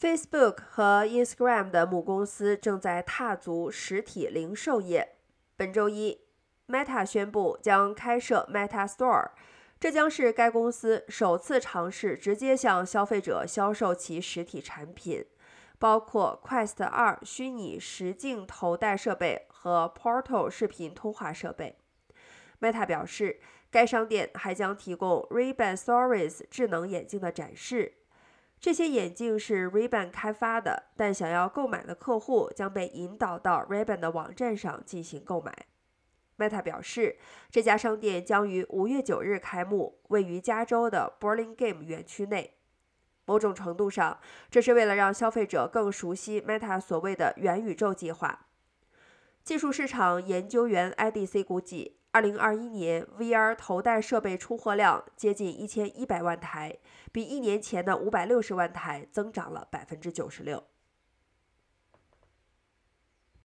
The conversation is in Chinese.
Facebook 和 Instagram 的母公司正在踏足实体零售业。本周一，Meta 宣布将开设 Meta Store，这将是该公司首次尝试直接向消费者销售其实体产品，包括 Quest 2虚拟实境头戴设备和 Portal 视频通话设备。Meta 表示，该商店还将提供 Ray-Ban Stories 智能眼镜的展示。这些眼镜是 Ray-Ban 开发的，但想要购买的客户将被引导到 Ray-Ban 的网站上进行购买。Meta 表示，这家商店将于五月九日开幕，位于加州的 Burlingame 园区内。某种程度上，这是为了让消费者更熟悉 Meta 所谓的元宇宙计划。技术市场研究员 IDC 估计。二零二一年，VR 头戴设备出货量接近一千一百万台，比一年前的五百六十万台增长了百分之九十六。